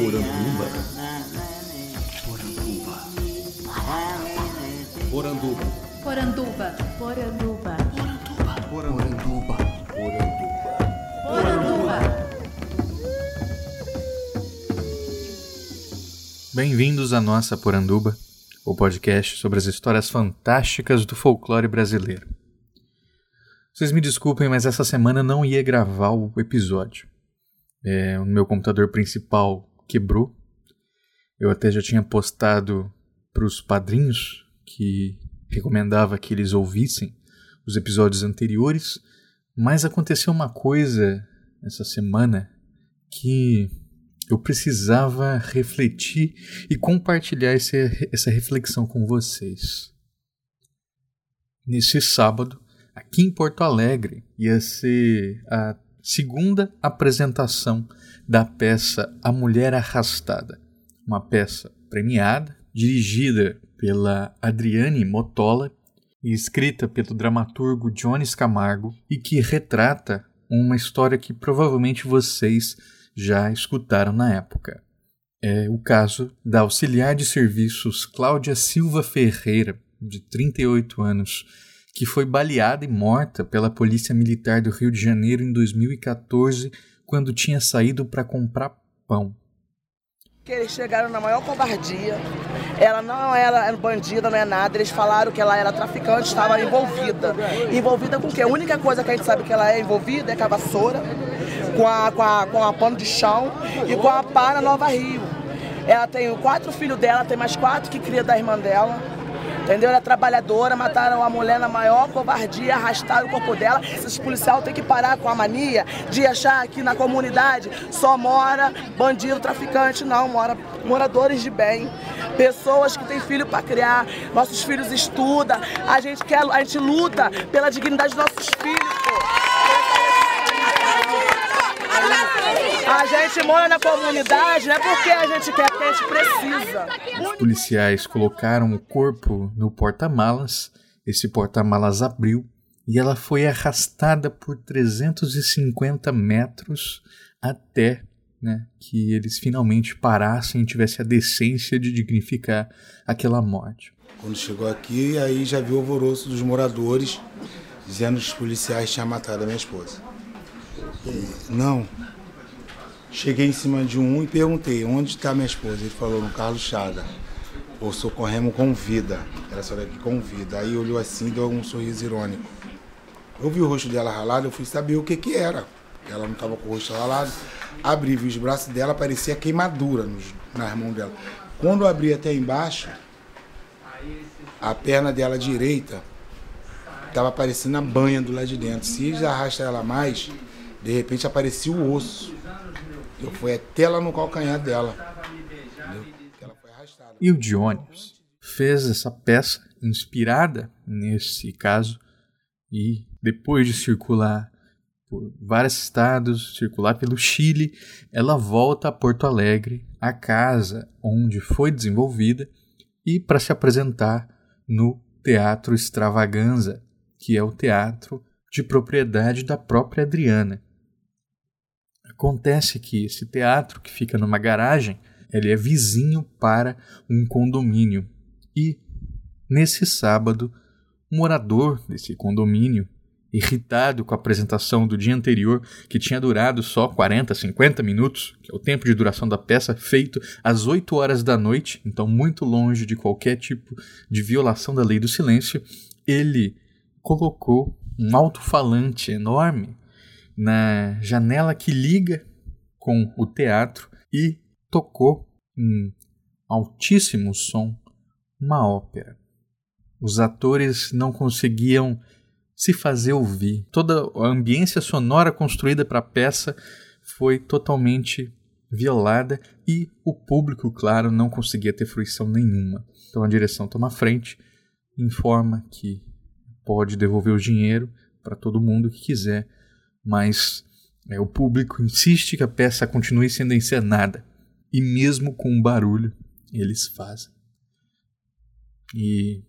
Poranduba. Poranduba. Poranduba. Poranduba. Poranduba. Poranduba. Poranduba. Bem-vindos à nossa Poranduba, o podcast sobre as histórias fantásticas do folclore brasileiro. Vocês me desculpem, mas essa semana não ia gravar o episódio. É, o meu computador principal quebrou. Eu até já tinha postado para os padrinhos que recomendava que eles ouvissem os episódios anteriores, mas aconteceu uma coisa essa semana que eu precisava refletir e compartilhar esse, essa reflexão com vocês. Nesse sábado, aqui em Porto Alegre, ia ser a segunda apresentação da peça A Mulher Arrastada, uma peça premiada, dirigida pela Adriane Motola e escrita pelo dramaturgo Jones Camargo e que retrata uma história que provavelmente vocês já escutaram na época. É o caso da auxiliar de serviços Cláudia Silva Ferreira, de 38 anos, que foi baleada e morta pela Polícia Militar do Rio de Janeiro em 2014, quando tinha saído para comprar pão. Eles chegaram na maior covardia. Ela não era bandida, não é nada. Eles falaram que ela era traficante, estava envolvida. Envolvida com o quê? A única coisa que a gente sabe que ela é envolvida é com a vassoura, com a, com a, com a pano de chão e com a pá na Nova Rio. Ela tem quatro filhos dela, tem mais quatro que cria da irmã dela. Entendeu? Ela é trabalhadora, mataram a mulher na maior covardia, arrastaram o corpo dela. Esses policiais têm que parar com a mania de achar que na comunidade só mora bandido, traficante. Não, mora moradores de bem, pessoas que têm filho para criar. Nossos filhos estudam, a gente, quer, a gente luta pela dignidade dos nossos filhos. A gente mora na comunidade, não é porque a gente quer, gente precisa. Os policiais colocaram o corpo no porta-malas, esse porta-malas abriu e ela foi arrastada por 350 metros até né, que eles finalmente parassem e tivessem a decência de dignificar aquela morte. Quando chegou aqui, aí já viu o alvoroço dos moradores dizendo que os policiais tinham matado a minha esposa. E, não. Cheguei em cima de um e perguntei, onde está minha esposa? Ele falou, no Carlos Chaga. Ou socorremos com vida. Era só daqui com vida. Aí olhou assim deu um sorriso irônico. Eu vi o rosto dela ralado, eu fui saber o que que era. Ela não estava com o rosto ralado. Abri, vi os braços dela, parecia queimadura nos, nas mãos dela. Quando abri até embaixo, a perna dela direita estava parecendo a banha do lado de dentro. Se arrasta ela mais, de repente aparecia o osso. Eu fui até lá no calcanhar dela. E o Dionísio fez essa peça inspirada nesse caso e depois de circular por vários estados, circular pelo Chile, ela volta a Porto Alegre, a casa onde foi desenvolvida, e para se apresentar no Teatro Extravaganza, que é o teatro de propriedade da própria Adriana. Acontece que esse teatro, que fica numa garagem, ele é vizinho para um condomínio. E, nesse sábado, um morador desse condomínio, irritado com a apresentação do dia anterior, que tinha durado só 40, 50 minutos, que é o tempo de duração da peça, feito às 8 horas da noite, então muito longe de qualquer tipo de violação da lei do silêncio, ele colocou um alto-falante enorme na janela que liga com o teatro e tocou em altíssimo som uma ópera. Os atores não conseguiam se fazer ouvir. Toda a ambiência sonora construída para a peça foi totalmente violada e o público, claro, não conseguia ter fruição nenhuma. Então a direção toma frente, informa que pode devolver o dinheiro para todo mundo que quiser, mas é, o público insiste que a peça continue sendo encenada e mesmo com um barulho eles fazem. E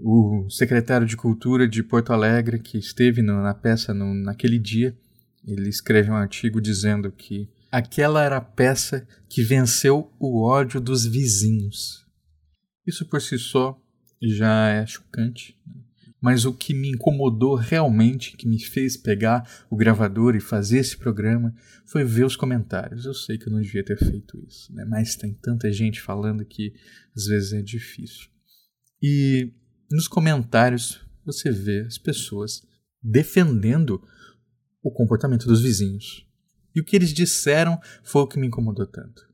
o secretário de Cultura de Porto Alegre, que esteve na peça no, naquele dia, ele escreve um artigo dizendo que aquela era a peça que venceu o ódio dos vizinhos. Isso por si só já é chocante. Né? Mas o que me incomodou realmente, que me fez pegar o gravador e fazer esse programa, foi ver os comentários. Eu sei que eu não devia ter feito isso, né? mas tem tanta gente falando que às vezes é difícil. E nos comentários você vê as pessoas defendendo o comportamento dos vizinhos. E o que eles disseram foi o que me incomodou tanto.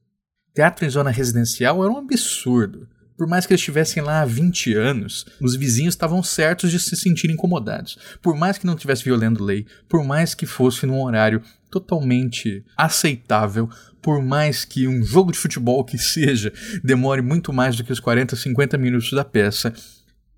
Teatro em zona residencial era um absurdo. Por mais que eles estivessem lá há 20 anos, os vizinhos estavam certos de se sentirem incomodados. Por mais que não estivesse violando lei, por mais que fosse num horário totalmente aceitável, por mais que um jogo de futebol que seja demore muito mais do que os 40, 50 minutos da peça,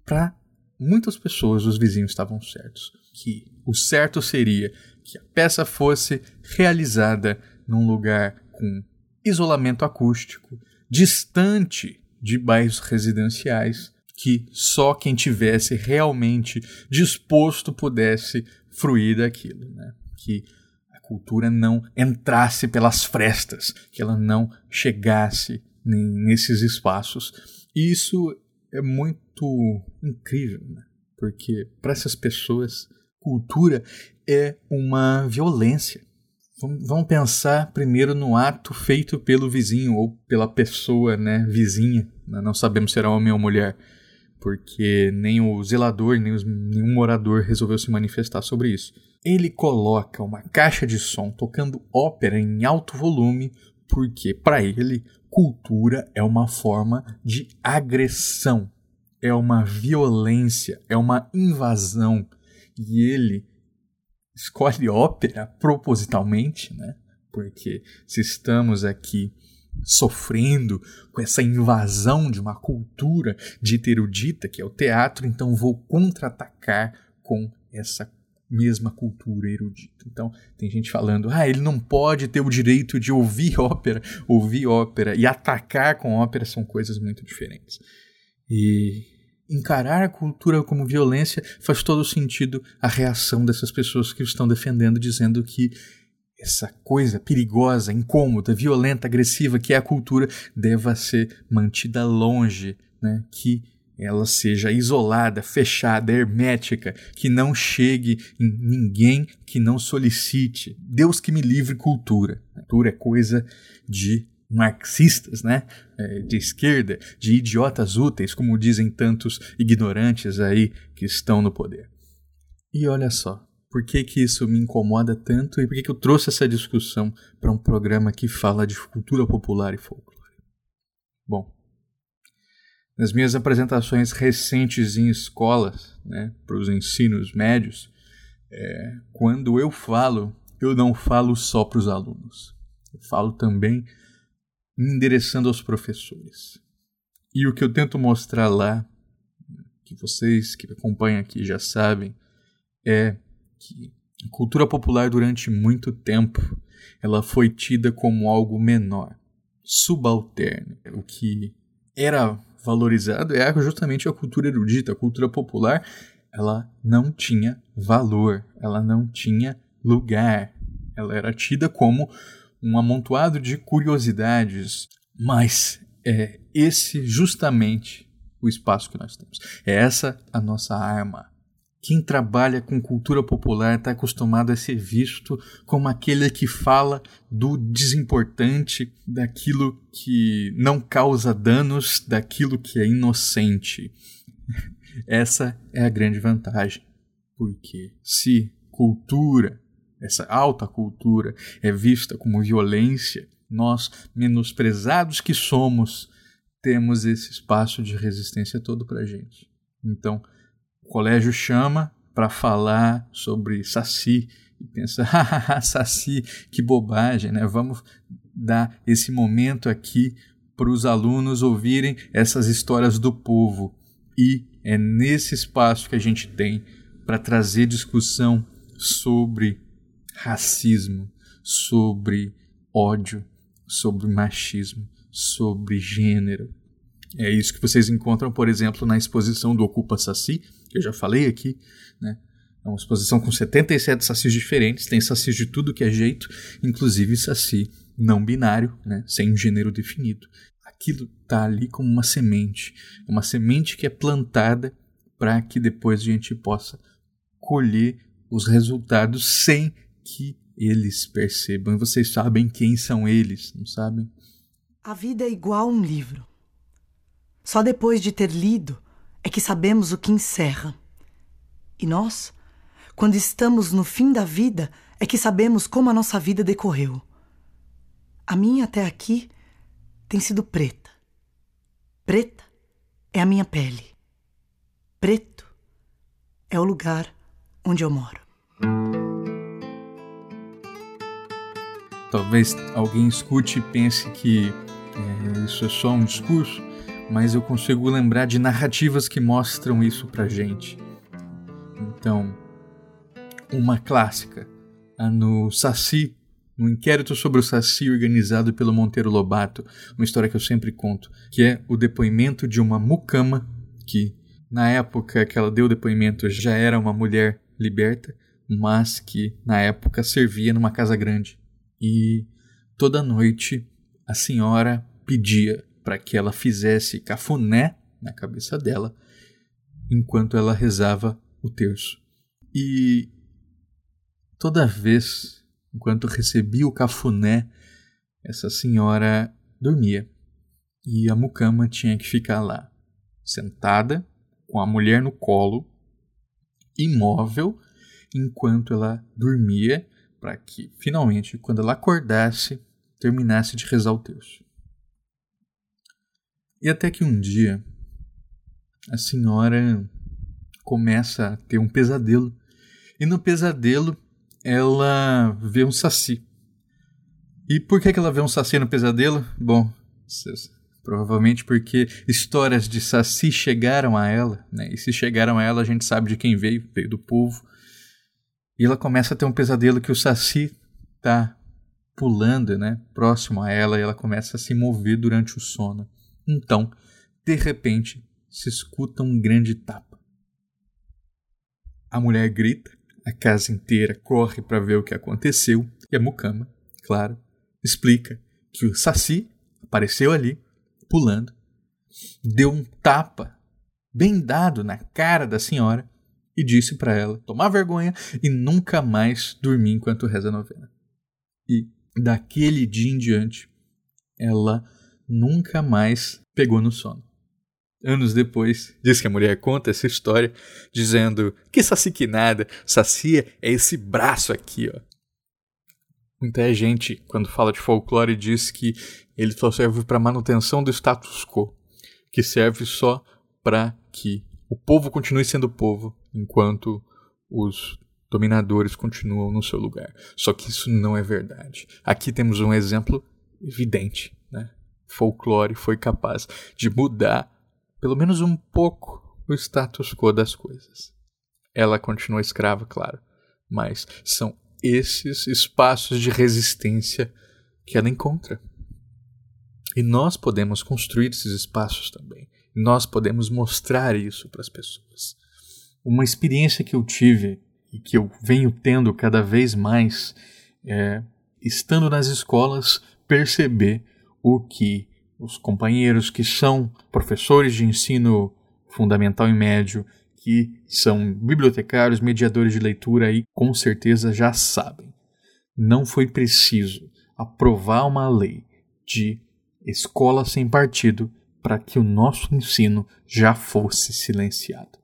para muitas pessoas os vizinhos estavam certos. Que o certo seria que a peça fosse realizada num lugar com isolamento acústico, distante de bairros residenciais que só quem tivesse realmente disposto pudesse fruir daquilo, né? Que a cultura não entrasse pelas frestas, que ela não chegasse nesses espaços. E isso é muito incrível, né? Porque para essas pessoas, cultura é uma violência. Vamos pensar primeiro no ato feito pelo vizinho ou pela pessoa né, vizinha. Não sabemos se era homem ou mulher, porque nem o zelador, nem os, nenhum morador resolveu se manifestar sobre isso. Ele coloca uma caixa de som tocando ópera em alto volume, porque para ele cultura é uma forma de agressão, é uma violência, é uma invasão. E ele escolhe ópera propositalmente, né? Porque se estamos aqui sofrendo com essa invasão de uma cultura dita erudita, que é o teatro, então vou contra-atacar com essa mesma cultura erudita. Então, tem gente falando, ah, ele não pode ter o direito de ouvir ópera. Ouvir ópera e atacar com ópera são coisas muito diferentes. E encarar a cultura como violência faz todo sentido a reação dessas pessoas que estão defendendo, dizendo que essa coisa perigosa, incômoda, violenta, agressiva que é a cultura deva ser mantida longe, né? que ela seja isolada, fechada, hermética, que não chegue em ninguém que não solicite. Deus que me livre cultura. Cultura é coisa de marxistas, né, é, de esquerda, de idiotas úteis, como dizem tantos ignorantes aí que estão no poder. E olha só, por que, que isso me incomoda tanto e por que, que eu trouxe essa discussão para um programa que fala de cultura popular e folclore? Bom, nas minhas apresentações recentes em escolas, né, para os ensinos médios, é, quando eu falo, eu não falo só para os alunos. Eu falo também me endereçando aos professores. E o que eu tento mostrar lá, que vocês que acompanham aqui já sabem, é que a cultura popular durante muito tempo ela foi tida como algo menor, subalterno. O que era valorizado era justamente a cultura erudita, a cultura popular, ela não tinha valor, ela não tinha lugar. Ela era tida como um amontoado de curiosidades, mas é esse justamente o espaço que nós temos. É essa a nossa arma. Quem trabalha com cultura popular está acostumado a ser visto como aquele que fala do desimportante, daquilo que não causa danos, daquilo que é inocente. Essa é a grande vantagem. Porque se cultura essa alta cultura é vista como violência, nós, menosprezados que somos, temos esse espaço de resistência todo para gente. Então, o colégio chama para falar sobre Saci e pensa, Saci, que bobagem, né? Vamos dar esse momento aqui para os alunos ouvirem essas histórias do povo. E é nesse espaço que a gente tem para trazer discussão sobre racismo, sobre ódio, sobre machismo, sobre gênero. É isso que vocês encontram, por exemplo, na exposição do Ocupa Saci, que eu já falei aqui, né? É uma exposição com 77 sacis diferentes, tem sacis de tudo que é jeito, inclusive saci não binário, né, sem gênero definido. Aquilo está ali como uma semente, uma semente que é plantada para que depois a gente possa colher os resultados sem que eles percebam. Vocês sabem quem são eles, não sabem? A vida é igual um livro. Só depois de ter lido é que sabemos o que encerra. E nós, quando estamos no fim da vida, é que sabemos como a nossa vida decorreu. A minha até aqui tem sido preta. Preta é a minha pele. Preto é o lugar onde eu moro. Talvez alguém escute e pense que é, isso é só um discurso, mas eu consigo lembrar de narrativas que mostram isso pra gente. Então, uma clássica, a no Saci um inquérito sobre o Saci organizado pelo Monteiro Lobato, uma história que eu sempre conto, que é o depoimento de uma mucama que, na época que ela deu o depoimento, já era uma mulher liberta, mas que, na época, servia numa casa grande. E toda noite a senhora pedia para que ela fizesse cafuné na cabeça dela enquanto ela rezava o terço. E toda vez Enquanto recebia o cafuné, essa senhora dormia. E a mucama tinha que ficar lá, sentada, com a mulher no colo, imóvel, enquanto ela dormia, para que finalmente, quando ela acordasse, terminasse de rezar o terço. E até que um dia a senhora começa a ter um pesadelo. E no pesadelo ela vê um saci. E por que, que ela vê um saci no pesadelo? Bom, provavelmente porque histórias de saci chegaram a ela, né? E se chegaram a ela, a gente sabe de quem veio, veio do povo. E ela começa a ter um pesadelo que o saci tá pulando, né, próximo a ela e ela começa a se mover durante o sono. Então, de repente, se escuta um grande tapa. A mulher grita a casa inteira corre para ver o que aconteceu e a Mukama, claro, explica que o Saci apareceu ali, pulando, deu um tapa bem dado na cara da senhora e disse para ela tomar vergonha e nunca mais dormir enquanto reza a novena. E daquele dia em diante, ela nunca mais pegou no sono. Anos depois, diz que a mulher conta essa história, dizendo que saci que nada, saci é esse braço aqui, ó. Muita gente, quando fala de folclore, diz que ele só serve para manutenção do status quo, que serve só para que o povo continue sendo povo, enquanto os dominadores continuam no seu lugar. Só que isso não é verdade. Aqui temos um exemplo evidente, né? Folclore foi capaz de mudar pelo menos um pouco, o status quo das coisas. Ela continua escrava, claro, mas são esses espaços de resistência que ela encontra. E nós podemos construir esses espaços também. Nós podemos mostrar isso para as pessoas. Uma experiência que eu tive e que eu venho tendo cada vez mais é, estando nas escolas, perceber o que os companheiros que são professores de ensino fundamental e médio, que são bibliotecários, mediadores de leitura e com certeza já sabem. Não foi preciso aprovar uma lei de escola sem partido para que o nosso ensino já fosse silenciado.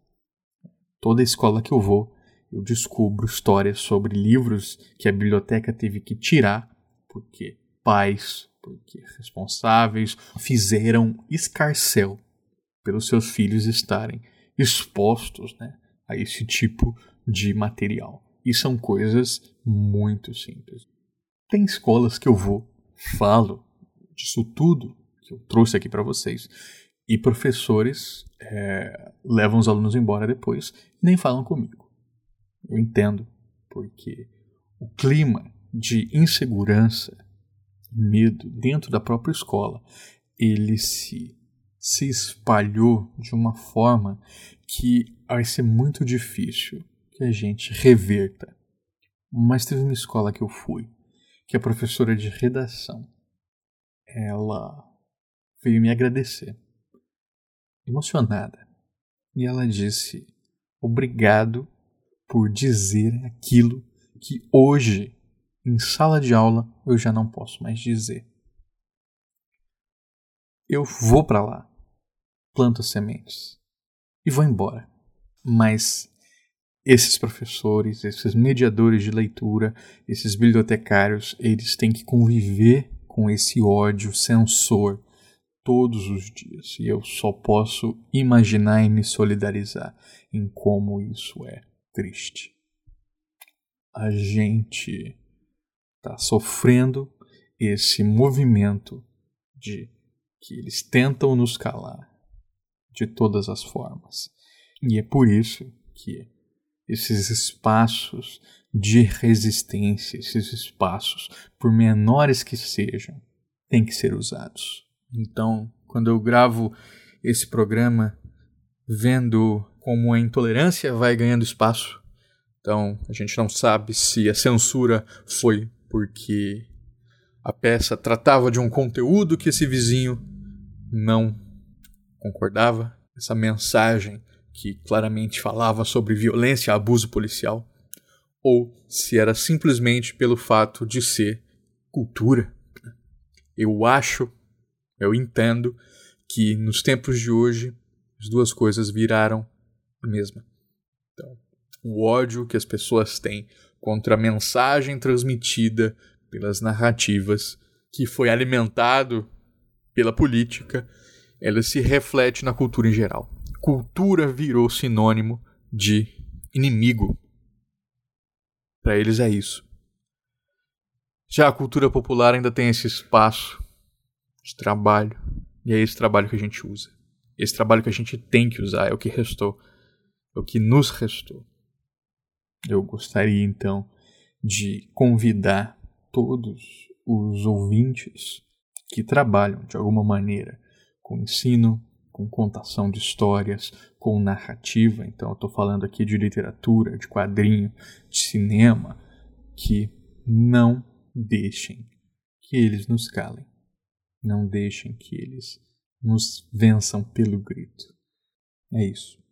Toda escola que eu vou, eu descubro histórias sobre livros que a biblioteca teve que tirar porque pais, porque responsáveis fizeram escarcel pelos seus filhos estarem expostos né, a esse tipo de material. E são coisas muito simples. Tem escolas que eu vou, falo disso tudo que eu trouxe aqui para vocês, e professores é, levam os alunos embora depois e nem falam comigo. Eu entendo, porque o clima de insegurança medo dentro da própria escola, ele se, se espalhou de uma forma que vai ser muito difícil que a gente reverta. Mas teve uma escola que eu fui que a professora de redação ela veio me agradecer, emocionada, e ela disse: Obrigado por dizer aquilo que hoje, em sala de aula, eu já não posso mais dizer. Eu vou para lá, planto sementes e vou embora. Mas esses professores, esses mediadores de leitura, esses bibliotecários, eles têm que conviver com esse ódio censor todos os dias. E eu só posso imaginar e me solidarizar em como isso é triste. A gente está sofrendo esse movimento de que eles tentam nos calar de todas as formas. E é por isso que esses espaços de resistência, esses espaços, por menores que sejam, têm que ser usados. Então, quando eu gravo esse programa, vendo como a intolerância vai ganhando espaço, então a gente não sabe se a censura foi porque a peça tratava de um conteúdo que esse vizinho não concordava, essa mensagem que claramente falava sobre violência e abuso policial, ou se era simplesmente pelo fato de ser cultura. Eu acho, eu entendo que nos tempos de hoje as duas coisas viraram a mesma. Então, o ódio que as pessoas têm contra a mensagem transmitida pelas narrativas que foi alimentado pela política, ela se reflete na cultura em geral. Cultura virou sinônimo de inimigo. Para eles é isso. Já a cultura popular ainda tem esse espaço de trabalho, e é esse trabalho que a gente usa. Esse trabalho que a gente tem que usar é o que restou, é o que nos restou. Eu gostaria então de convidar todos os ouvintes que trabalham de alguma maneira com ensino, com contação de histórias, com narrativa. Então, eu estou falando aqui de literatura, de quadrinho, de cinema, que não deixem que eles nos calem. Não deixem que eles nos vençam pelo grito. É isso.